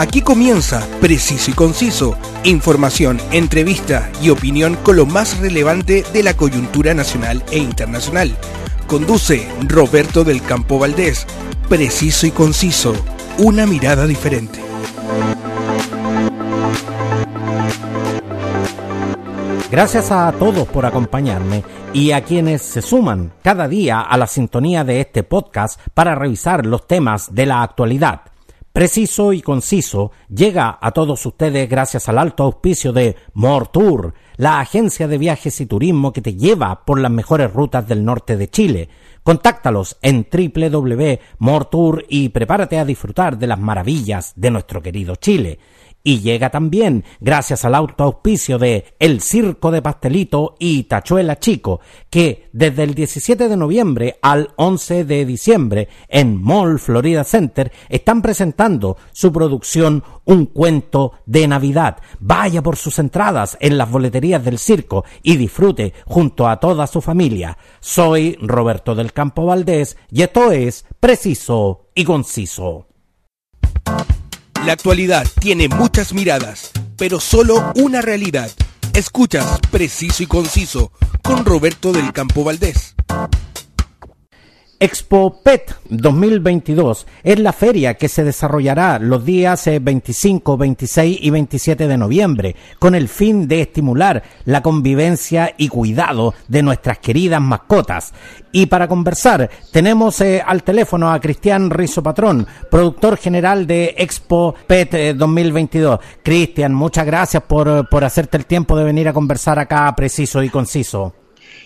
Aquí comienza Preciso y Conciso, información, entrevista y opinión con lo más relevante de la coyuntura nacional e internacional. Conduce Roberto del Campo Valdés. Preciso y Conciso, una mirada diferente. Gracias a todos por acompañarme y a quienes se suman cada día a la sintonía de este podcast para revisar los temas de la actualidad preciso y conciso, llega a todos ustedes gracias al alto auspicio de Mortour, la agencia de viajes y turismo que te lleva por las mejores rutas del norte de Chile. Contáctalos en www.mortour y prepárate a disfrutar de las maravillas de nuestro querido Chile. Y llega también gracias al autoauspicio de El Circo de Pastelito y Tachuela Chico, que desde el 17 de noviembre al 11 de diciembre en Mall Florida Center están presentando su producción Un cuento de Navidad. Vaya por sus entradas en las boleterías del circo y disfrute junto a toda su familia. Soy Roberto del Campo Valdés y esto es Preciso y Conciso. La actualidad tiene muchas miradas, pero solo una realidad. Escuchas Preciso y Conciso con Roberto del Campo Valdés. Expo PET 2022 es la feria que se desarrollará los días 25, eh, 26 y 27 de noviembre con el fin de estimular la convivencia y cuidado de nuestras queridas mascotas. Y para conversar tenemos eh, al teléfono a Cristian Rizo Patrón, productor general de Expo PET 2022. Eh, Cristian, muchas gracias por, por hacerte el tiempo de venir a conversar acá preciso y conciso.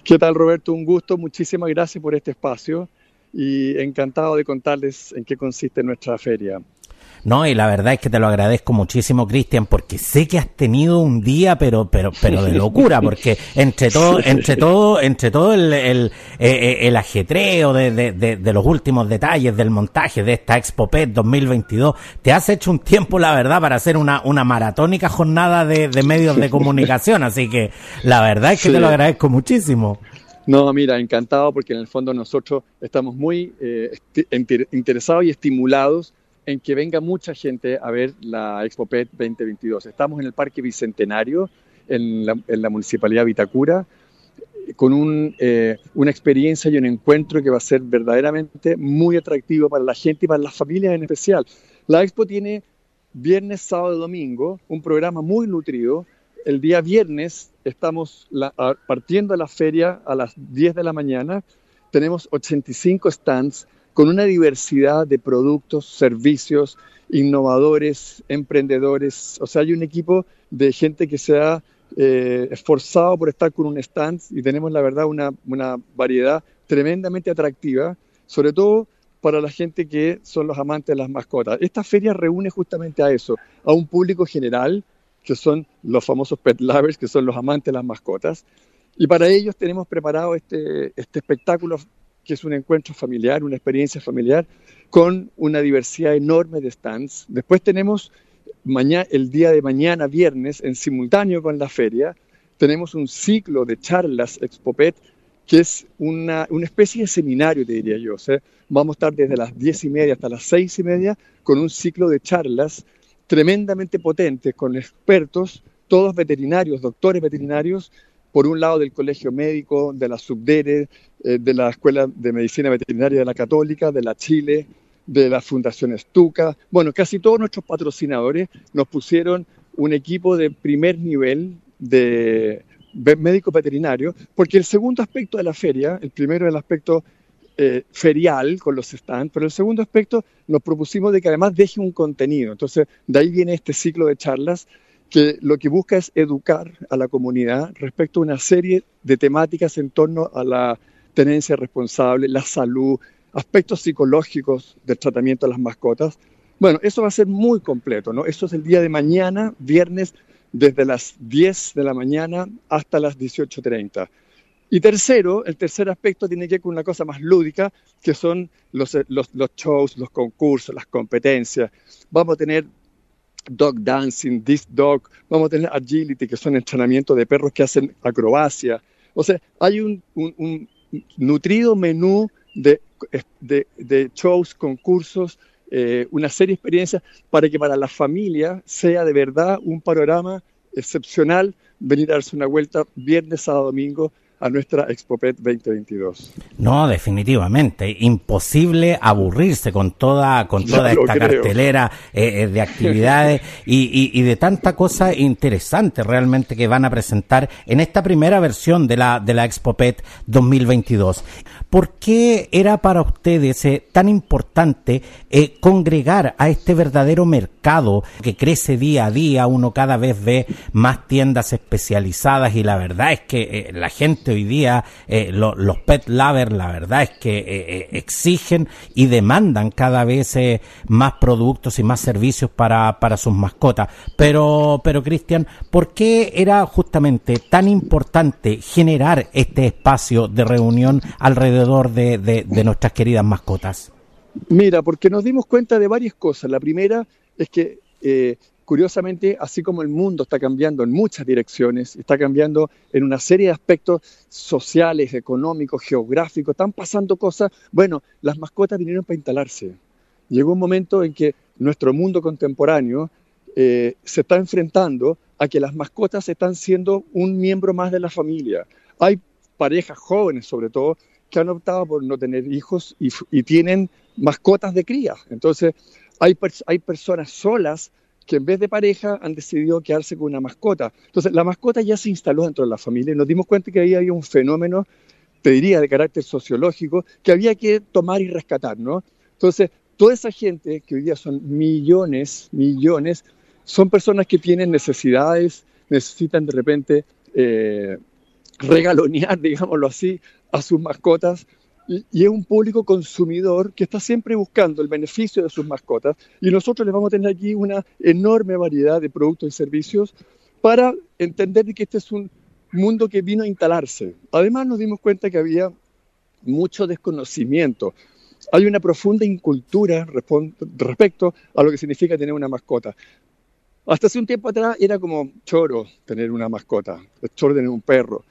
¿Qué tal Roberto? Un gusto, muchísimas gracias por este espacio y encantado de contarles en qué consiste nuestra feria. No, y la verdad es que te lo agradezco muchísimo, Cristian, porque sé que has tenido un día, pero, pero, pero de locura, porque entre todo, entre todo, entre todo el, el, eh, eh, ajetreo de, de, de, los últimos detalles del montaje de esta Expo PET 2022, te has hecho un tiempo, la verdad, para hacer una, una maratónica jornada de, medios de comunicación, así que la verdad es que te lo agradezco muchísimo. No, mira, encantado porque en el fondo nosotros estamos muy eh, interesados y estimulados en que venga mucha gente a ver la Expo PET 2022. Estamos en el Parque Bicentenario, en la, Municipalidad de Vitacura, con un, eh, una experiencia y un encuentro que va a ser verdaderamente muy atractivo para la gente y para las familias en especial. La Expo tiene viernes, sábado y domingo un programa muy nutrido el día viernes estamos partiendo de la feria a las 10 de la mañana. Tenemos 85 stands con una diversidad de productos, servicios, innovadores, emprendedores. O sea, hay un equipo de gente que se ha eh, esforzado por estar con un stand y tenemos, la verdad, una variedad tremendamente atractiva, sobre todo para la gente que son los amantes de las mascotas. Esta feria reúne justamente a eso, a un público general que son los famosos pet lovers, que son los amantes las mascotas. Y para ellos tenemos preparado este, este espectáculo que es un encuentro familiar, una experiencia familiar, con una diversidad enorme de stands. Después tenemos mañana, el día de mañana, viernes, en simultáneo con la feria, tenemos un ciclo de charlas Expopet, que es una, una especie de seminario, te diría yo. vamos a estar desde las diez y media hasta las seis y media con un ciclo de charlas tremendamente potentes con expertos, todos veterinarios, doctores veterinarios, por un lado del Colegio Médico, de la Subdere, eh, de la Escuela de Medicina Veterinaria de la Católica, de la Chile, de la Fundación Estuca. Bueno, casi todos nuestros patrocinadores nos pusieron un equipo de primer nivel de médicos veterinarios, porque el segundo aspecto de la feria, el primero es el aspecto eh, ferial con los stands, pero el segundo aspecto nos propusimos de que además deje un contenido. Entonces, de ahí viene este ciclo de charlas que lo que busca es educar a la comunidad respecto a una serie de temáticas en torno a la tenencia responsable, la salud, aspectos psicológicos del tratamiento de las mascotas. Bueno, eso va a ser muy completo, ¿no? Eso es el día de mañana, viernes, desde las 10 de la mañana hasta las 18.30. Y tercero, el tercer aspecto tiene que ver con una cosa más lúdica, que son los, los, shows, los concursos, las competencias. Vamos a tener dog dancing, this dog, vamos a tener agility, que son entrenamientos de perros que hacen acrobacia. O sea, hay un, nutrido menú de, shows, concursos, eh, una serie de experiencias para que para la familia sea de verdad un panorama excepcional venir a darse una vuelta viernes, sábado, domingo a nuestra ExpoPet 2022. No, definitivamente, imposible aburrirse con toda con toda esta cartelera eh, eh, de actividades y, y, de tanta cosa interesante realmente que van a presentar en esta primera versión de la de la ExpoPet 2022. ¿Por qué era para ustedes eh, tan importante congregar a este verdadero mercado que crece día a día? Uno cada vez ve más tiendas especializadas y la verdad es que la gente hoy día eh, los pet lovers, la verdad es que eh, eh, exigen y demandan cada vez más productos y más servicios para, para sus mascotas. Pero, pero Cristian, ¿por qué era justamente tan importante generar este espacio de reunión alrededor de, de nuestras queridas mascotas? Mira, porque nos dimos cuenta de varias cosas. La primera es que curiosamente, así como el mundo está cambiando en muchas direcciones, está cambiando en una serie de aspectos sociales, económicos, geográficos, están pasando cosas, bueno, las mascotas vinieron para instalarse. Llegó un momento en que nuestro mundo contemporáneo eh, se está enfrentando a que las mascotas están siendo un miembro más de la familia. Hay parejas jóvenes, sobre todo, que han optado por no tener hijos y, tienen mascotas de cría. Entonces, hay, hay personas solas que en vez de pareja han decidido quedarse con una mascota. Entonces, la mascota ya se instaló dentro de la familia y nos dimos cuenta que ahí había un fenómeno, te diría, de carácter sociológico, que había que tomar y rescatar, ¿no? Entonces, toda esa gente, que hoy día son millones, millones, son personas que tienen necesidades, necesitan de repente eh, regalonear, digámoslo así, a sus mascotas y, es un público consumidor que está siempre buscando el beneficio de sus mascotas y nosotros les vamos a tener aquí una enorme variedad de productos y servicios para entender que este es un mundo que vino a instalarse. Además nos dimos cuenta que había mucho desconocimiento. Hay una profunda incultura respecto a lo que significa tener una mascota. Hasta hace un tiempo atrás era como choro tener una mascota, choro tener un perro.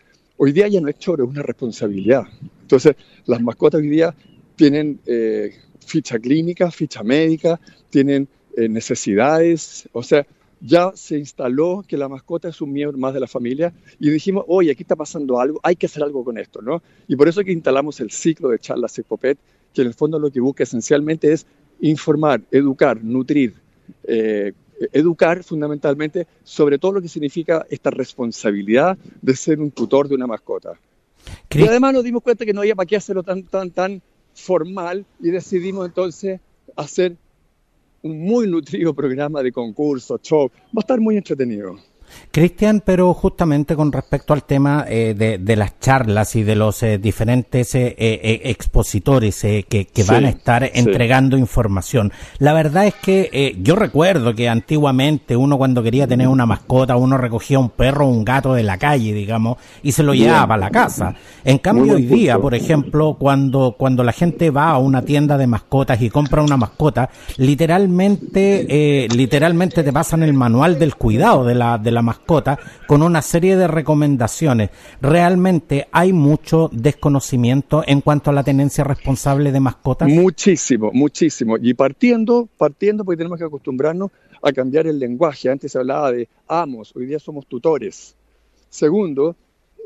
Hoy día ya no es choro, es una responsabilidad. Entonces, las mascotas hoy día tienen eh, ficha clínica, ficha médica, tienen eh, necesidades, o sea, ya se instaló que la mascota es un miembro más de la familia y dijimos, oye, aquí está pasando algo, hay que hacer algo con esto, ¿no? Y por eso que instalamos el ciclo de charlas Ecopet, que en el fondo lo que busca esencialmente es informar, educar, nutrir, eh, educar fundamentalmente sobre todo lo que significa esta responsabilidad de ser un tutor de una mascota. Y además nos dimos cuenta que no había para qué hacerlo tan, tan, tan formal y decidimos entonces hacer un muy nutrido programa de concurso, show. Va a estar muy entretenido. Cristian, pero justamente con respecto al tema eh, de, las charlas y de los eh, diferentes eh, expositores que, van a estar entregando información, la verdad es que yo recuerdo que antiguamente uno cuando quería tener una mascota, uno recogía un perro o un gato de la calle, digamos, y se lo llevaba a la casa. En cambio, hoy día, por ejemplo, cuando, cuando la gente va a una tienda de mascotas y compra una mascota, literalmente, literalmente te pasan el manual del cuidado de la, de la mascota con una serie de recomendaciones. Realmente hay mucho desconocimiento en cuanto a la tenencia responsable de mascotas. Muchísimo, muchísimo. Y partiendo, partiendo porque tenemos que acostumbrarnos a cambiar el lenguaje. Antes se hablaba de amos, hoy día somos tutores. Segundo,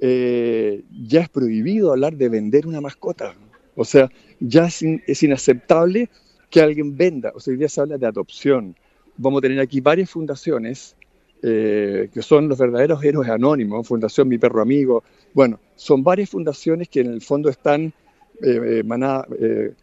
eh, ya es prohibido hablar de vender una mascota. O sea, ya es, es inaceptable que alguien venda. O sea, hoy día se habla de adopción. Vamos a tener aquí varias fundaciones eh, que son los verdaderos héroes anónimos, Fundación Mi Perro Amigo. Bueno, son varias fundaciones que en el fondo están, eh, eh,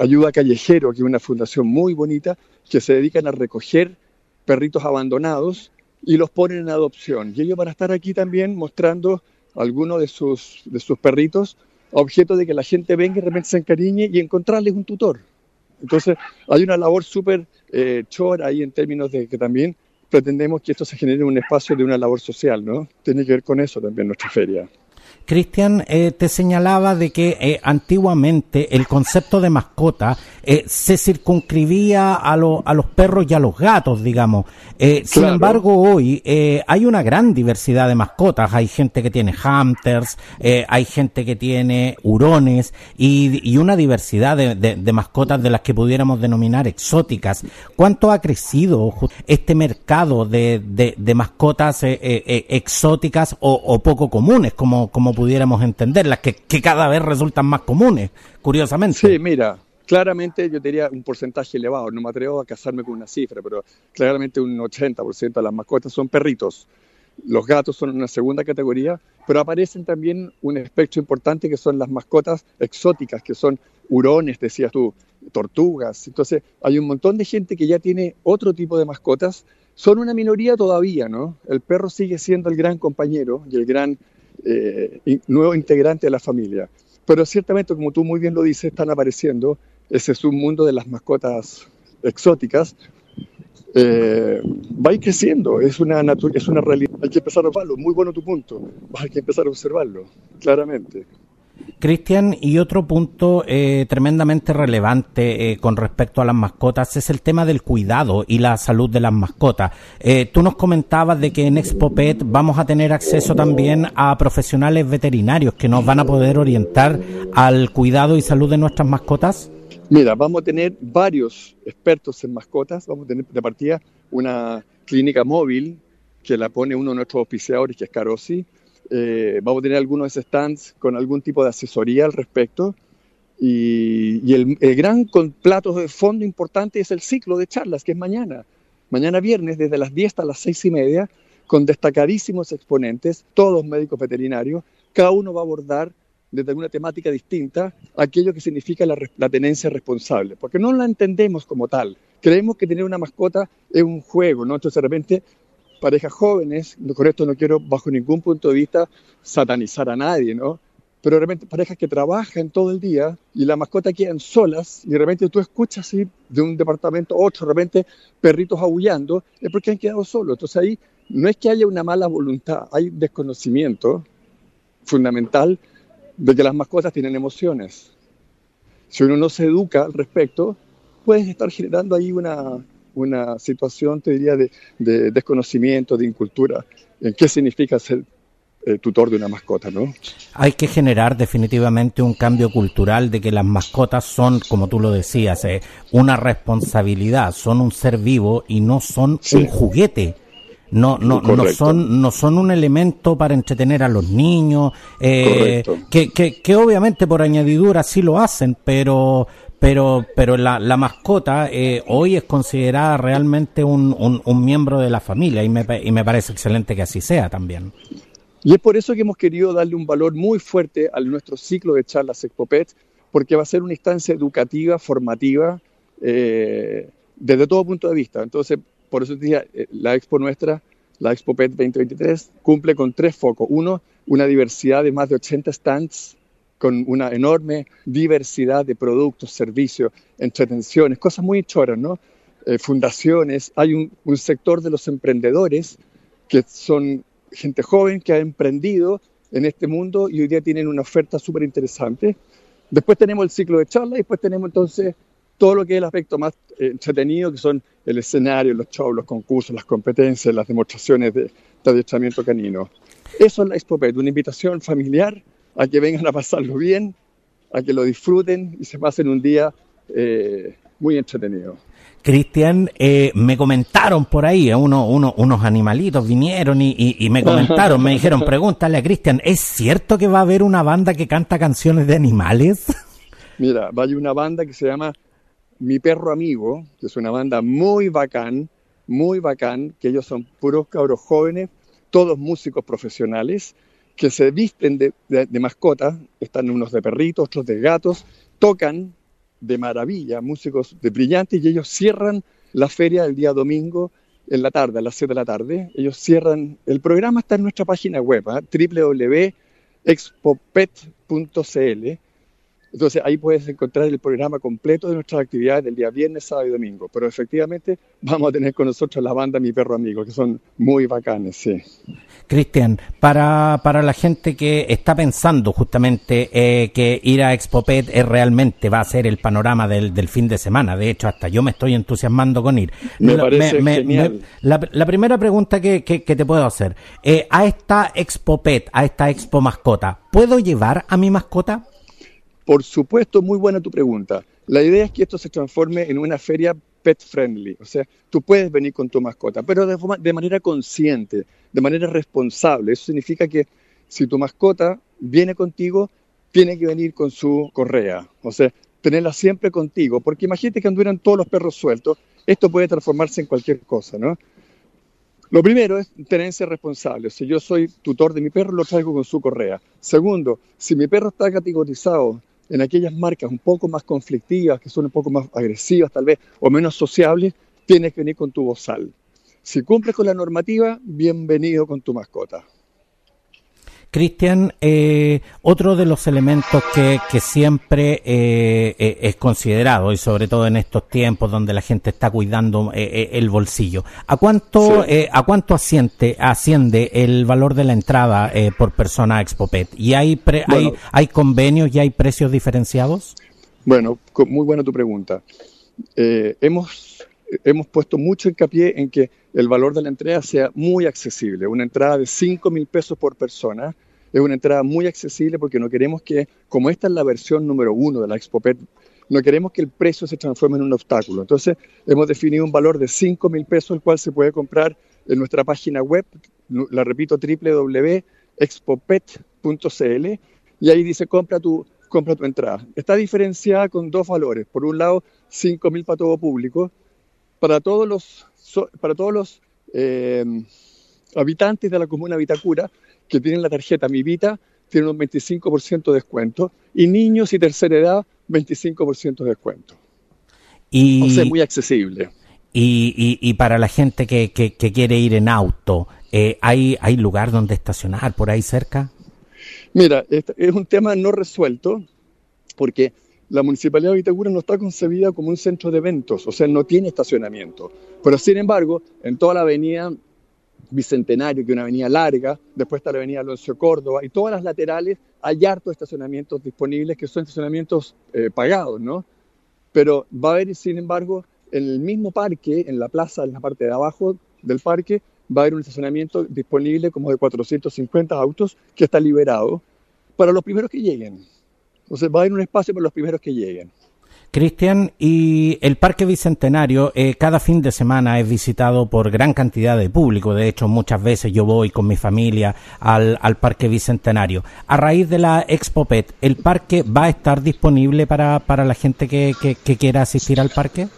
Ayuda Callejero, que es una fundación muy bonita, que se dedican a recoger perritos abandonados y los ponen en adopción. Y ellos van a estar aquí también mostrando algunos de sus, de sus perritos objeto de que la gente venga y de repente se encariñe y encontrarles un tutor. Entonces, hay una labor súper chora ahí en términos de que también pretendemos que esto se genere un espacio de una labor social, ¿no? Tiene que ver con eso también nuestra feria. Cristian, eh, te señalaba de que eh, antiguamente el concepto de mascota eh, se circunscribía a, a los perros y a los gatos, digamos. Sin embargo, hoy hay una gran diversidad de mascotas. Hay gente que tiene hamsters, hay gente que tiene hurones y, una diversidad de, mascotas de las que pudiéramos denominar exóticas. ¿Cuánto ha crecido este mercado de, mascotas exóticas o, o, poco comunes, como, como pudiéramos entenderlas, que, que cada vez resultan más comunes, curiosamente. Sí, mira, claramente yo diría un porcentaje elevado, no me atrevo a casarme con una cifra, pero claramente un 80% de las mascotas son perritos. Los gatos son una segunda categoría, pero aparecen también un espectro importante que son las mascotas exóticas, que son hurones, decías tú, tortugas. Entonces, hay un montón de gente que ya tiene otro tipo de mascotas. Son una minoría todavía, ¿no? El perro sigue siendo el gran compañero y el gran eh, nuevo integrante de la familia. Pero ciertamente, como tú muy bien lo dices, están apareciendo. Ese es un mundo de las mascotas exóticas. Eh, va creciendo, es una, es una realidad. Hay que empezar a observarlo. Muy bueno tu punto. Hay que empezar a observarlo, claramente. Cristian, y otro punto eh, tremendamente relevante eh, con respecto a las mascotas es el tema del cuidado y la salud de las mascotas. Eh, tú nos comentabas de que en ExpoPet vamos a tener acceso también a profesionales veterinarios que nos van a poder orientar al cuidado y salud de nuestras mascotas. Mira, vamos a tener varios expertos en mascotas. Vamos a tener de partida una clínica móvil que la pone uno de nuestros auspiciadores, que es Carosi eh, vamos a tener algunos stands con algún tipo de asesoría al respecto. Y, el, gran con platos de fondo importante es el ciclo de charlas, que es mañana. Mañana viernes, desde las 10 hasta las 6 y media, con destacadísimos exponentes, todos médicos veterinarios. Cada uno va a abordar desde una temática distinta aquello que significa la, la, tenencia responsable, porque no la entendemos como tal. Creemos que tener una mascota es un juego, ¿no? Entonces de repente parejas jóvenes, con esto no quiero bajo ningún punto de vista satanizar a nadie, ¿no? Pero de repente parejas que trabajan todo el día y la mascota quedan solas y de repente tú escuchas así de un departamento a otro, de perritos aullando, es porque han quedado solos. Entonces ahí no es que haya una mala voluntad, hay desconocimiento fundamental de que las mascotas tienen emociones. Si uno no se educa al respecto, puedes estar generando ahí una, una situación, te diría, de, desconocimiento, de incultura, en qué significa ser eh, tutor de una mascota, ¿no? Hay que generar definitivamente un cambio cultural de que las mascotas son, como tú lo decías, eh, una responsabilidad, son un ser vivo y no son un juguete. No, no, no son, no son un elemento para entretener a los niños, eh, que, que, que obviamente por añadidura sí lo hacen, pero, pero, pero la, la mascota eh, hoy es considerada realmente un, un, miembro de la familia y me, y me parece excelente que así sea también. Y es por eso que hemos querido darle un valor muy fuerte a nuestro ciclo de charlas Expopet, porque va a ser una instancia educativa, formativa, eh, desde todo punto de vista. Entonces, por eso decía, eh, la expo nuestra, la Expopet 2023, cumple con tres focos. Uno, una diversidad de más de 80 stands con una enorme diversidad de productos, servicios, entretenciones, cosas muy choras, ¿no? Eh, fundaciones, hay un, sector de los emprendedores que son gente joven que ha emprendido en este mundo y hoy día tienen una oferta súper interesante. Después tenemos el ciclo de charla y después tenemos entonces todo lo que es el aspecto más eh, entretenido, que son el escenario, los shows, los concursos, las competencias, las demostraciones de, de adiestramiento canino. Eso es la Expopet, una invitación familiar a que vengan a pasarlo bien, a que lo disfruten y se pasen un día eh, muy entretenido. Cristian, eh, me comentaron por ahí, eh, uno, uno, unos animalitos vinieron y, y, me comentaron, me dijeron, pregúntale a Cristian, ¿es cierto que va a haber una banda que canta canciones de animales? Mira, va a haber una banda que se llama Mi Perro Amigo, que es una banda muy bacán, muy bacán, que ellos son puros cabros jóvenes, todos músicos profesionales, que se visten de, mascotas, están unos de perritos, otros de gatos, tocan de maravilla, músicos de brillantes, y ellos cierran la feria el día domingo en la tarde, a las 7 de la tarde. Ellos cierran, el programa está en nuestra página web, ¿eh? www.expopet.cl. Entonces ahí puedes encontrar el programa completo de nuestras actividades del día viernes, sábado y domingo. Pero efectivamente vamos a tener con nosotros la banda Mi Perro Amigo, que son muy bacanes, sí. Cristian, para, para la gente que está pensando justamente eh, que ir a Expopet es realmente va a ser el panorama del, del, fin de semana, de hecho hasta yo me estoy entusiasmando con ir. Me parece genial. la, la, primera pregunta que, que, que te puedo hacer, eh, a esta Expopet, a esta Expo Mascota, ¿puedo llevar a mi mascota? Por supuesto, muy buena tu pregunta. La idea es que esto se transforme en una feria pet friendly, o sea, tú puedes venir con tu mascota, pero de, forma, de manera consciente, de manera responsable. Eso significa que si tu mascota viene contigo, tiene que venir con su correa, o sea, tenerla siempre contigo, porque imagínate que anduvieran todos los perros sueltos, esto puede transformarse en cualquier cosa, ¿no? Lo primero es tenerse responsable. Si yo soy tutor de mi perro, lo traigo con su correa. Segundo, si mi perro está categorizado en aquellas marcas un poco más conflictivas, que son un poco más agresivas tal vez, o menos sociables, tienes que venir con tu bozal. Si cumples con la normativa, bienvenido con tu mascota. Cristian, eh, otro de los elementos que, que siempre eh, eh, es considerado, y sobre todo en estos tiempos donde la gente está cuidando eh, eh, el bolsillo, ¿a cuánto, sí. ¿a cuánto asciende, asciende el valor de la entrada por persona a Expopet? ¿Y hay, pre, bueno, hay, hay convenios y hay precios diferenciados? Bueno, muy buena tu pregunta. hemos, hemos puesto mucho hincapié en que el valor de la entrada sea muy accesible. Una entrada de 5 mil pesos por persona es una entrada muy accesible porque no queremos que, como esta es la versión número uno de la ExpoPet, no queremos que el precio se transforme en un obstáculo. Entonces, hemos definido un valor de 5 mil pesos, el cual se puede comprar en nuestra página web, la repito, www.expopet.cl, y ahí dice compra tu, compra tu entrada. Está diferenciada con dos valores. Por un lado, 5 mil para todo público, para todos los para todos los eh, habitantes de la comuna Vitacura que tienen la tarjeta Mi Vita, tienen un 25% de descuento, y niños y tercera edad, 25% de descuento. Y, o sea, muy accesible. Y, y, y para la gente que, que, que quiere ir en auto, eh, ¿hay, ¿hay lugar donde estacionar por ahí cerca? Mira, es un tema no resuelto, porque la Municipalidad de Vitacura no está concebida como un centro de eventos, o sea, no tiene estacionamiento. Pero sin embargo, en toda la avenida Bicentenario, que es una avenida larga, después está la avenida Alonso Córdoba, y todas las laterales hay hartos estacionamientos disponibles que son estacionamientos eh, pagados, ¿no? Pero va a haber, sin embargo, en el mismo parque, en la plaza, en la parte de abajo del parque, va a haber un estacionamiento disponible como de 450 autos que está liberado para los primeros que lleguen. Entonces va a haber un espacio para los primeros que lleguen. Cristian, y el Parque Bicentenario eh, cada fin de semana es visitado por gran cantidad de público. De hecho, muchas veces yo voy con mi familia al, al Parque Bicentenario. A raíz de la Expo Pet, ¿el parque va a estar disponible para, para la gente que, que, que quiera asistir al parque?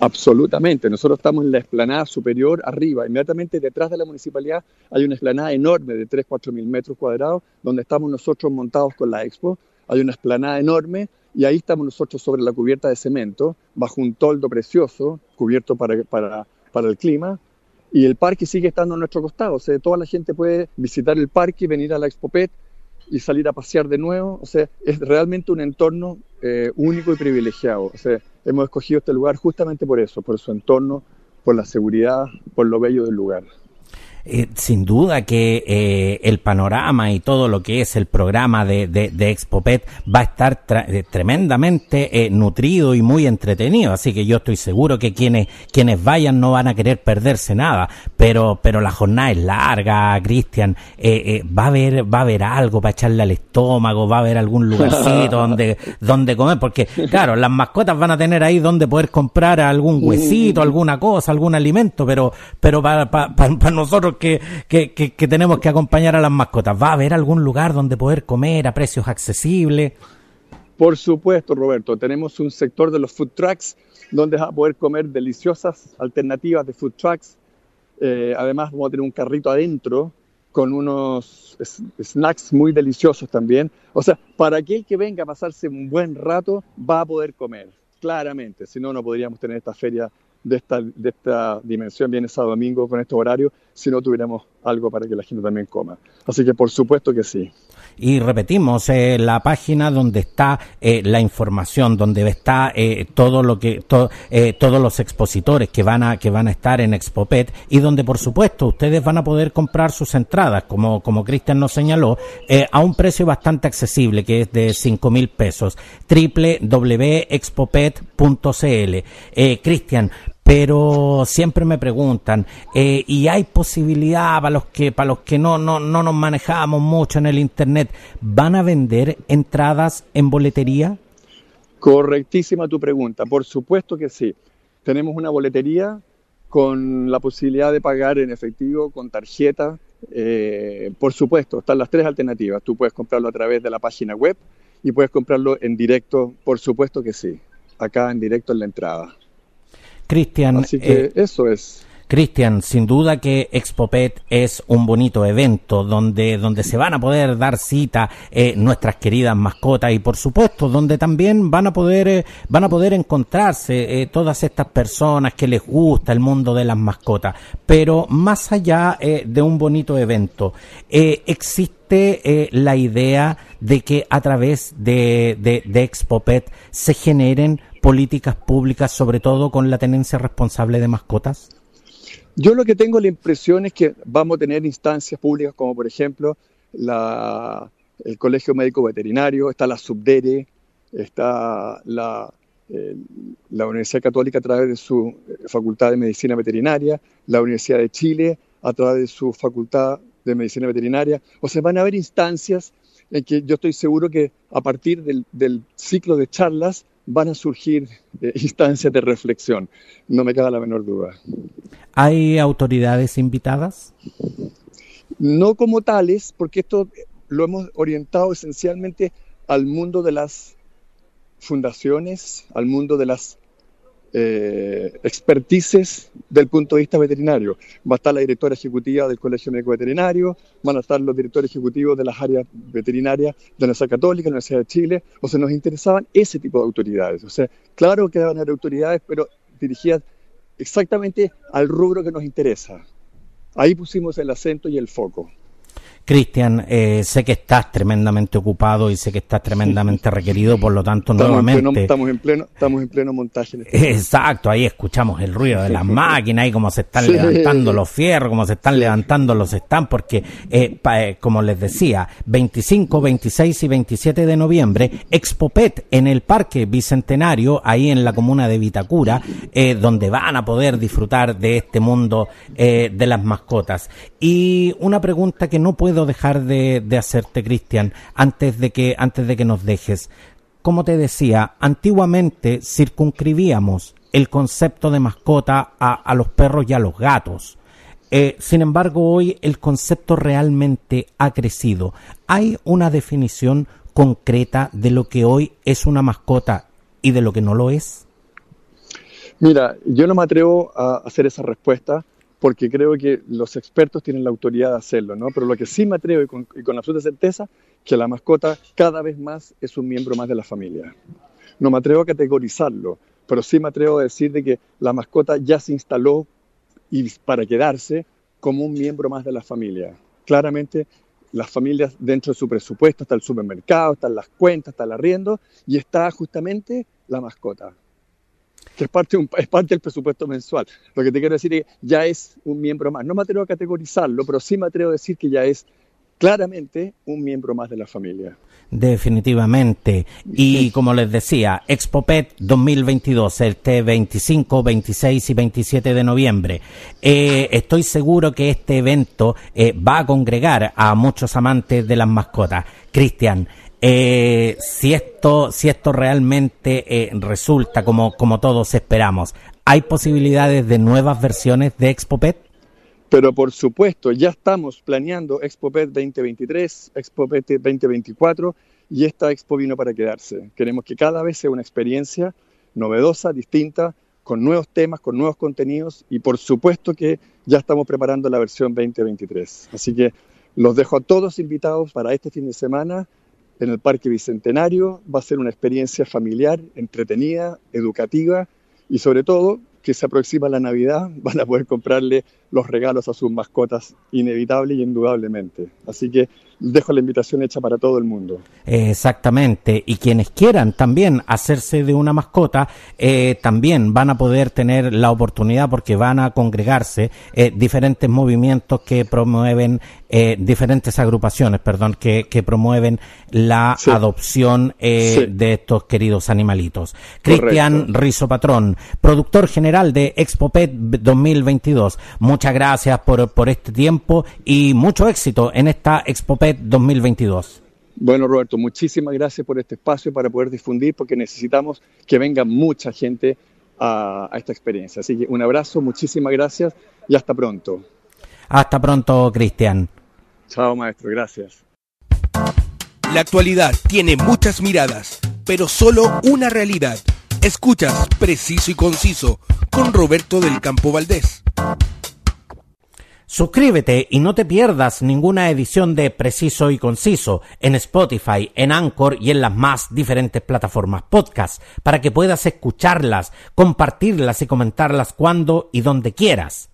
Absolutamente. Nosotros estamos en la explanada superior arriba. Inmediatamente detrás de la municipalidad hay una explanada enorme de 3, 4 mil metros cuadrados donde estamos nosotros montados con la Expo. Hay una explanada enorme y ahí estamos nosotros sobre la cubierta de cemento, bajo un toldo precioso, cubierto para el clima, y el parque sigue estando a nuestro costado, o sea, toda la gente puede visitar el parque, venir a la Expopet y salir a pasear de nuevo, o sea, es realmente un entorno eh, único y privilegiado, o sea, hemos escogido este lugar justamente por eso, por su entorno, por la seguridad, por lo bello del lugar. Eh, sin duda que eh, el panorama y todo lo que es el programa de, de, de Expopet va a estar eh, tremendamente eh, nutrido y muy entretenido, así que yo estoy seguro que quienes quienes vayan no van a querer perderse nada, pero pero la jornada es larga, Cristian, eh, va a haber va a haber algo para echarle al estómago, va a haber algún lugarcito donde donde comer, porque claro, las mascotas van a tener ahí donde poder comprar algún huesito, alguna cosa, algún alimento, pero pero para, para, para nosotros que, tenemos que acompañar a las mascotas. ¿Va a haber algún lugar donde poder comer a precios accesibles? Por supuesto, Roberto. Tenemos un sector de los food trucks donde vas a poder comer deliciosas alternativas de food trucks. Eh, además, vamos a tener un carrito adentro con unos snacks muy deliciosos también. O sea, para aquel que venga a pasarse un buen rato, va a poder comer, claramente. Si no, no podríamos tener esta feria de esta, de esta dimensión, viernes a domingo, con este horario, si no tuviéramos algo para que la gente también coma. Así que por supuesto que sí. Y repetimos, eh, la página donde está eh, la información, donde está eh, todo lo que, todos los expositores que van a, que van a estar en ExpoPet y donde por supuesto ustedes van a poder comprar sus entradas, como, como Cristian nos señaló, a un precio bastante accesible, que es de cinco mil pesos. www.expopet.cl. Cristian, pero siempre me preguntan eh, y hay posibilidad para los que para los que no, no no nos manejamos mucho en el internet van a vender entradas en boletería correctísima tu pregunta por supuesto que sí. Tenemos una boletería con la posibilidad de pagar en efectivo con tarjeta eh, por supuesto están las tres alternativas. Tú puedes comprarlo a través de la página web y puedes comprarlo en directo por supuesto que sí acá en directo en la entrada Cristian. Así que eh, eso es. Cristian, sin duda que Expopet es un bonito evento donde, donde se van a poder dar cita eh, nuestras queridas mascotas y por supuesto donde también van a poder, eh, van a poder encontrarse todas estas personas que les gusta el mundo de las mascotas. Pero más allá de un bonito evento, existe la idea de que a través de, de, de Expopet se generen políticas públicas, sobre todo con la tenencia responsable de mascotas? Yo lo que tengo la impresión es que vamos a tener instancias públicas como por ejemplo la, el Colegio Médico Veterinario, está la Subdere, está la, la Universidad Católica a través de su Facultad de Medicina Veterinaria, la Universidad de Chile a través de su Facultad de Medicina Veterinaria. O sea, van a haber instancias en que yo estoy seguro que a partir del ciclo de charlas van a surgir eh, instancias de reflexión, no me queda la menor duda. ¿Hay autoridades invitadas? No como tales, porque esto lo hemos orientado esencialmente al mundo de las fundaciones, al mundo de las eh, expertices del punto de vista veterinario. Va a estar la directora ejecutiva del Colegio Médico Veterinario, van a estar los directores ejecutivos de las áreas veterinarias de la Universidad Católica, de la Universidad de Chile. O sea, nos interesaban ese tipo de autoridades. O sea, claro que van a haber autoridades, pero dirigidas exactamente al rubro que nos interesa. Ahí pusimos el acento y el foco. Cristian, eh, sé que estás tremendamente ocupado y sé que estás tremendamente requerido, por lo tanto, nuevamente. estamos, en pleno, estamos en pleno montaje. Este Exacto, ahí escuchamos el ruido de las máquinas y cómo se están levantando los fierros, cómo se están levantando los stands, porque, eh, eh, como les decía, 25, 26 y 27 de noviembre, Expopet en el Parque Bicentenario, ahí en la comuna de Vitacura, donde van a poder disfrutar de este mundo de las mascotas. Y una pregunta que no puedo dejar de, hacerte, Cristian, antes de que antes de que nos dejes. Como te decía, antiguamente circunscribíamos el concepto de mascota a, los perros y a los gatos. Eh, sin embargo, hoy el concepto realmente ha crecido. ¿Hay una definición concreta de lo que hoy es una mascota y de lo que no lo es? Mira, yo no me atrevo a hacer esa respuesta porque creo que los expertos tienen la autoridad de hacerlo, ¿no? Pero lo que sí me atrevo y con, absoluta certeza, que la mascota cada vez más es un miembro más de la familia. No me atrevo a categorizarlo, pero sí me atrevo a decir de que la mascota ya se instaló y para quedarse como un miembro más de la familia. Claramente las familias dentro de su presupuesto está el supermercado, están las cuentas, está el arriendo y está justamente la mascota que es parte, es parte del presupuesto mensual. Lo que te quiero decir es que ya es un miembro más. No me atrevo a categorizarlo, pero sí me atrevo a decir que ya es claramente un miembro más de la familia. Definitivamente. Y como les decía, ExpoPet 2022, este 25, 26 y 27 de noviembre. Eh, estoy seguro que este evento eh, va a congregar a muchos amantes de las mascotas. Cristian, eh, si esto si esto realmente eh, resulta como como todos esperamos hay posibilidades de nuevas versiones de ExpoPet pero por supuesto ya estamos planeando ExpoPet 2023 ExpoPet 2024 y esta expo vino para quedarse. Queremos que cada vez sea una experiencia novedosa distinta con nuevos temas con nuevos contenidos y por supuesto que ya estamos preparando la versión 2023 así que los dejo a todos invitados para este fin de semana en el Parque Bicentenario. Va a ser una experiencia familiar, entretenida, educativa y sobre todo que se aproxima la Navidad, van a poder comprarle los regalos a sus mascotas inevitable y indudablemente. Así que dejo la invitación hecha para todo el mundo. Exactamente, y quienes quieran también hacerse de una mascota, eh, también van a poder tener la oportunidad porque van a congregarse eh, diferentes movimientos que promueven, eh, diferentes agrupaciones, perdón, que, que promueven la adopción de estos queridos animalitos. Cristian Rizo Patrón, productor general de ExpoPet 2022, muchas gracias por, por este tiempo y mucho éxito en esta ExpoPet 2022. Bueno, Roberto, muchísimas gracias por este espacio para poder difundir, porque necesitamos que venga mucha gente a, esta experiencia. Así que un abrazo, muchísimas gracias y hasta pronto. Hasta pronto, Cristian. Chao, maestro, gracias. La actualidad tiene muchas miradas, pero solo una realidad. Escuchas Preciso y Conciso con Roberto del Campo Valdés. Suscríbete y no te pierdas ninguna edición de Preciso y Conciso en Spotify, en Anchor y en las más diferentes plataformas podcast para que puedas escucharlas, compartirlas y comentarlas cuando y donde quieras.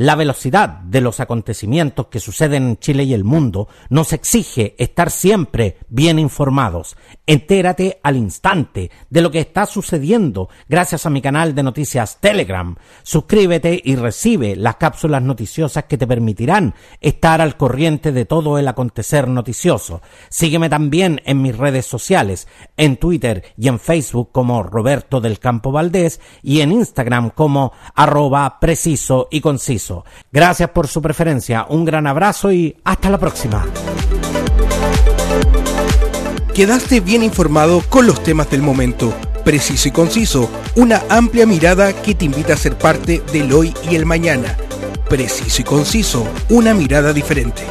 La velocidad de los acontecimientos que suceden en Chile y el mundo nos exige estar siempre bien informados. Entérate al instante de lo que está sucediendo gracias a mi canal de noticias Telegram. Suscríbete y recibe las cápsulas noticiosas que te permitirán estar al corriente de todo el acontecer noticioso. Sígueme también en mis redes sociales, en Twitter y en Facebook como Roberto del Campo Valdés y en Instagram como arroba preciso y conciso. Gracias por su preferencia, un gran abrazo y hasta la próxima. Quedaste bien informado con los temas del momento, preciso y conciso, una amplia mirada que te invita a ser parte del hoy y el mañana. Preciso y conciso, una mirada diferente.